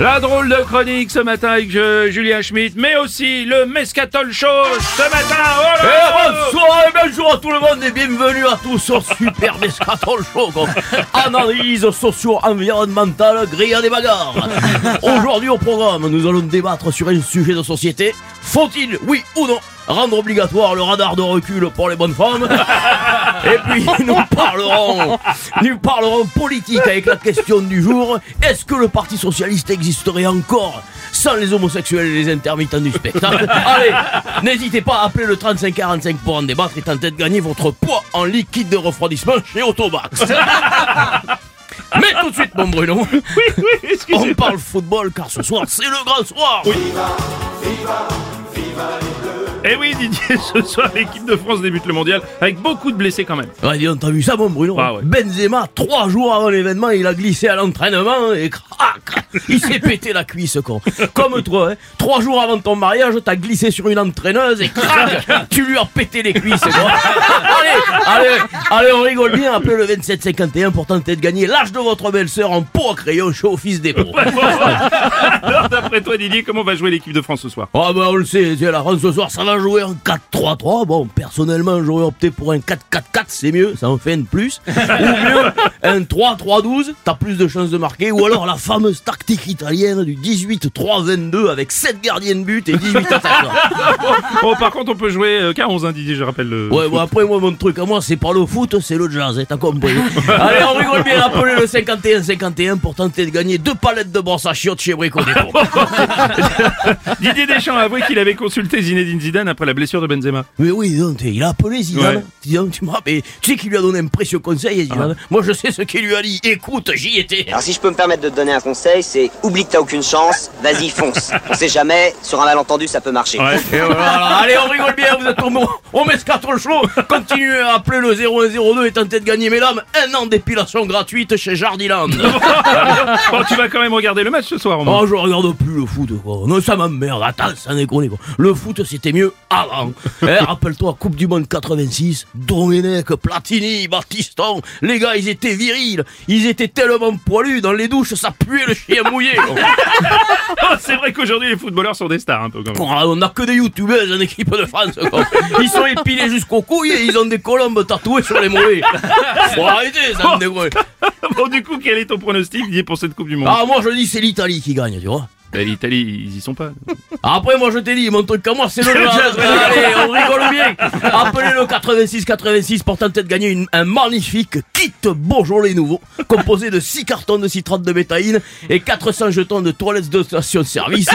La drôle de chronique ce matin avec euh, Julien Schmitt, mais aussi le Mescatol Show ce matin. Oh bonsoir et bonjour à tout le monde et bienvenue à tous sur Super Mescatol Show. Analyse socio-environnementale, grille à des bagarres. Aujourd'hui au programme, nous allons débattre sur un sujet de société. Faut-il, oui ou non, rendre obligatoire le radar de recul pour les bonnes femmes Et puis nous parlerons, nous parlerons politique avec la question du jour. Est-ce que le Parti Socialiste existerait encore sans les homosexuels et les intermittents du spectacle? Allez, n'hésitez pas à appeler le 3545 pour en débattre et tenter de gagner votre poids en liquide de refroidissement chez Automax. Mais tout de suite, mon Bruno, Oui, oui, on parle football car ce soir c'est le grand soir. Eh oui, Didier, ce soir l'équipe de France débute le mondial avec beaucoup de blessés quand même. Ouais, t'as vu ça, mon Bruno Ah ouais. Benzema, trois jours avant l'événement, il a glissé à l'entraînement et crac, il s'est pété la cuisse, con. Comme toi, hein. Trois jours avant ton mariage, t'as glissé sur une entraîneuse et crac, tu lui as pété les cuisses, quoi. Allez, allez, allez, on rigole bien, appelez le 2751 pour tenter de gagner l'âge de votre belle-sœur en pot à crayon chez Office Dépôt. Alors d'après toi, Didier, comment va jouer l'équipe de France ce soir? Ah bah on le sait, la France ce soir ça va jouer en 4-3-3. Bon, personnellement j'aurais opté pour un 4-4-4, c'est mieux, ça en fait un de plus. Ou mieux, un 3-3-12, t'as plus de chances de marquer. Ou alors la fameuse tactique italienne du 18-3-22 avec 7 gardiens de but et 18 attaquants. Bon, par contre, on peut jouer euh, qu'à 11, hein, Didier, je rappelle le. Ouais, bon après moi mon truc à moi c'est pas le foot, c'est le jazz, hein, t'as compris. Allez, on rigole bien, appelez le 51-51 pour tenter de gagner deux palettes de brosse à chiottes chez Brico Dépôt. Didier Deschamps a avoué qu'il avait consulté Zinedine Zidane après la blessure de Benzema. Mais oui, donc, il a appelé Zidane. Ouais. Zidane, tu me rappelles, tu sais qu'il lui a donné un précieux conseil, Zidane. Moi, je sais ce qu'il lui a dit. Écoute, j'y étais. Alors si je peux me permettre de te donner un conseil, c'est oublie que t'as aucune chance, vas-y fonce. On sait jamais, sur un malentendu ça peut marcher. Ouais. Et voilà, alors, allez, on rigole bien, vous êtes tombés. On met ce 4 chaud. Continuez à appeler le 0102 et tentez de gagner, mesdames, un an d'épilation gratuite chez Jardiland. bon, tu vas quand même regarder le match ce soir, au moins. Oh, je regarde plus le foot, quoi. Non, ça m'emmerde. Attends, ça déconne, quoi. Le foot, c'était mieux avant. Eh, rappelle-toi, Coupe du Monde 86, Domenech, Platini, Battiston. Les gars, ils étaient virils. Ils étaient tellement poilus. Dans les douches, ça puait le chien mouillé. Oh, c'est vrai qu'aujourd'hui, les footballeurs sont des stars, un peu quand même. Bon, on a que des youtubeuses en équipe de France, quoi. Ils sont épilés jusqu'aux couilles et ils ont des colombes tatouées sur les mollets. Faut arrêter, ça me dégoûte. Bon, du coup, quel est ton pronostic, pour cette Coupe du Monde? Ah, moi, je dis, c'est l'Italie qui gagne, tu vois. Bah, L'Italie, ils y sont pas. Après, moi, je t'ai dit, mon truc à moi, c'est le jazz. Allez, on rigole bien. Appelez le 86-86 pour tenter de gagner une- un magnifique kit Beaujolais nouveau, composé de 6 cartons de citrate de bétaïne et 400 jetons de toilettes de station-service.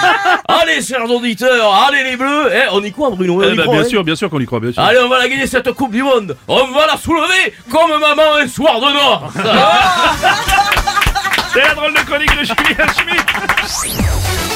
allez, chers auditeurs, allez les bleus. Eh, on y croit, Bruno on Eh y bah, croit, bien hein sûr, bien sûr qu'on y croit, bien sûr. Allez, on va la gagner cette Coupe du Monde. On va la soulever comme maman un soir de noir. C'est la drôle de chronique de Julien Schmitt